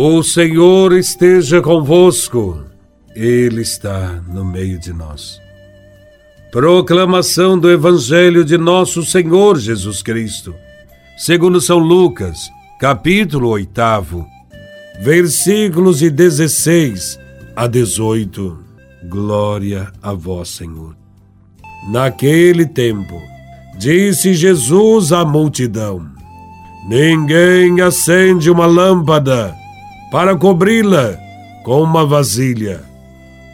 O Senhor esteja convosco, Ele está no meio de nós. Proclamação do Evangelho de Nosso Senhor Jesus Cristo, segundo São Lucas, capítulo 8, versículos de 16 a 18. Glória a Vós, Senhor. Naquele tempo, disse Jesus à multidão: Ninguém acende uma lâmpada para cobri-la com uma vasilha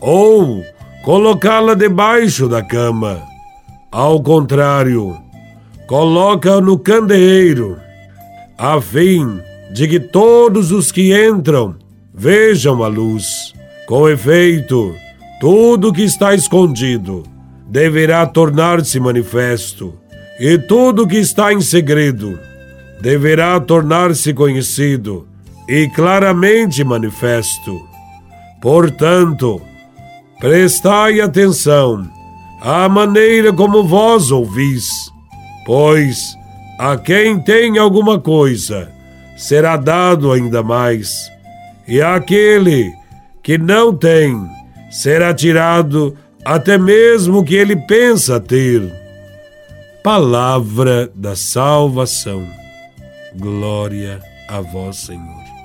ou colocá-la debaixo da cama. Ao contrário, coloca no candeeiro, a fim de que todos os que entram vejam a luz. Com efeito, tudo que está escondido deverá tornar-se manifesto, e tudo que está em segredo deverá tornar-se conhecido e claramente manifesto. Portanto, prestai atenção à maneira como vós ouvis, pois a quem tem alguma coisa será dado ainda mais, e àquele que não tem será tirado até mesmo o que ele pensa ter. Palavra da salvação. Glória a vós, Senhor.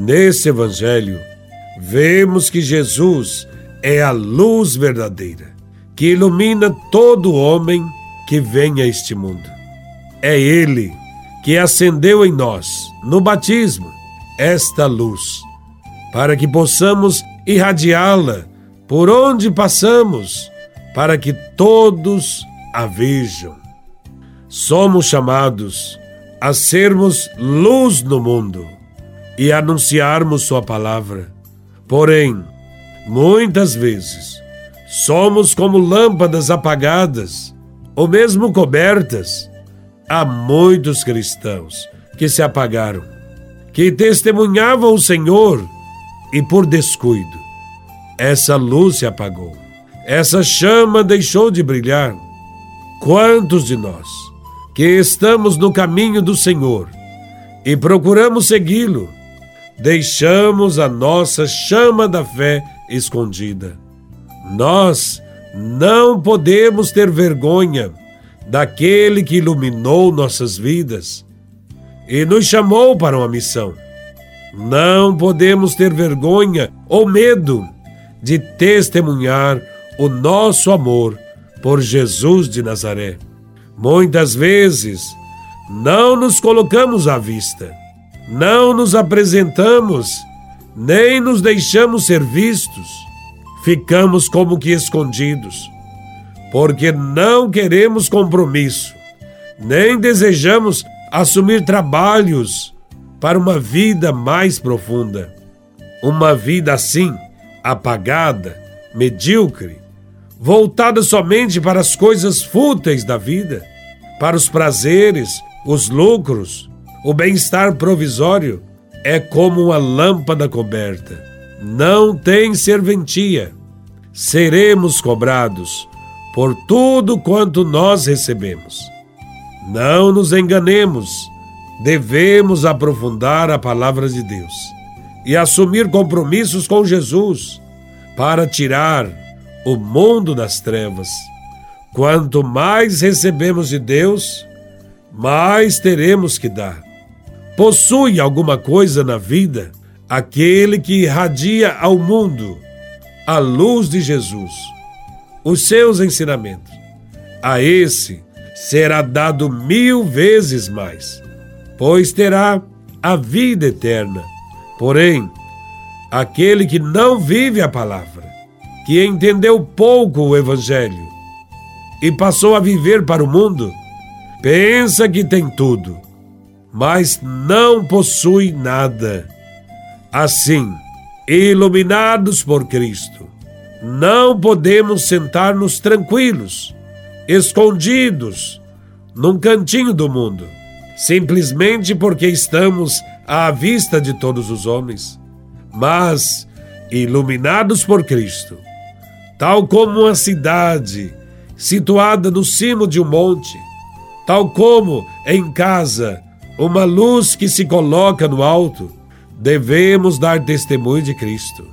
Nesse Evangelho, vemos que Jesus é a luz verdadeira, que ilumina todo homem que vem a este mundo. É Ele que acendeu em nós, no batismo, esta luz, para que possamos irradiá-la por onde passamos, para que todos a vejam. Somos chamados a sermos luz no mundo e anunciarmos Sua palavra. Porém, muitas vezes, somos como lâmpadas apagadas ou mesmo cobertas. Há muitos cristãos que se apagaram, que testemunhavam o Senhor e por descuido, essa luz se apagou, essa chama deixou de brilhar. Quantos de nós que estamos no caminho do Senhor e procuramos segui-lo, deixamos a nossa chama da fé escondida. Nós não podemos ter vergonha daquele que iluminou nossas vidas e nos chamou para uma missão. Não podemos ter vergonha ou medo de testemunhar o nosso amor por Jesus de Nazaré. Muitas vezes não nos colocamos à vista não nos apresentamos, nem nos deixamos ser vistos. Ficamos como que escondidos, porque não queremos compromisso, nem desejamos assumir trabalhos para uma vida mais profunda. Uma vida assim, apagada, medíocre, voltada somente para as coisas fúteis da vida, para os prazeres, os lucros, o bem-estar provisório é como uma lâmpada coberta. Não tem serventia. Seremos cobrados por tudo quanto nós recebemos. Não nos enganemos. Devemos aprofundar a palavra de Deus e assumir compromissos com Jesus para tirar o mundo das trevas. Quanto mais recebemos de Deus, mais teremos que dar. Possui alguma coisa na vida aquele que irradia ao mundo a luz de Jesus, os seus ensinamentos. A esse será dado mil vezes mais, pois terá a vida eterna. Porém, aquele que não vive a palavra, que entendeu pouco o Evangelho e passou a viver para o mundo, pensa que tem tudo mas não possui nada. Assim, iluminados por Cristo, não podemos sentar-nos tranquilos, escondidos, num cantinho do mundo, simplesmente porque estamos à vista de todos os homens, mas iluminados por Cristo, tal como uma cidade situada no cimo de um monte, tal como em casa uma luz que se coloca no alto, devemos dar testemunho de Cristo.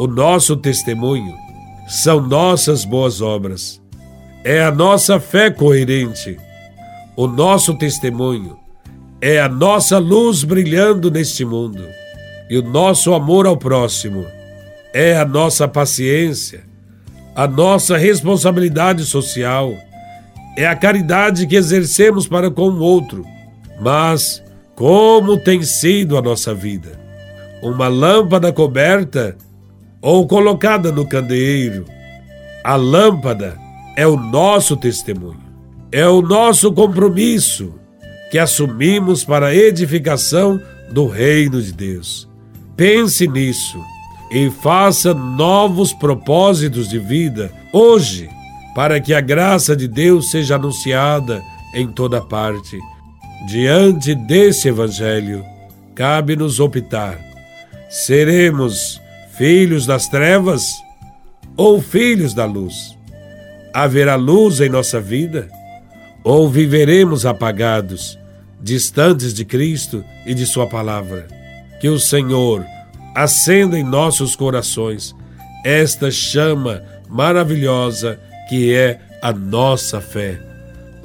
O nosso testemunho são nossas boas obras. É a nossa fé coerente. O nosso testemunho é a nossa luz brilhando neste mundo. E o nosso amor ao próximo é a nossa paciência, a nossa responsabilidade social, é a caridade que exercemos para com o outro. Mas como tem sido a nossa vida? Uma lâmpada coberta ou colocada no candeeiro? A lâmpada é o nosso testemunho, é o nosso compromisso que assumimos para a edificação do reino de Deus. Pense nisso e faça novos propósitos de vida hoje, para que a graça de Deus seja anunciada em toda parte. Diante desse Evangelho, cabe-nos optar: seremos filhos das trevas ou filhos da luz? Haverá luz em nossa vida? Ou viveremos apagados, distantes de Cristo e de Sua palavra? Que o Senhor acenda em nossos corações esta chama maravilhosa que é a nossa fé.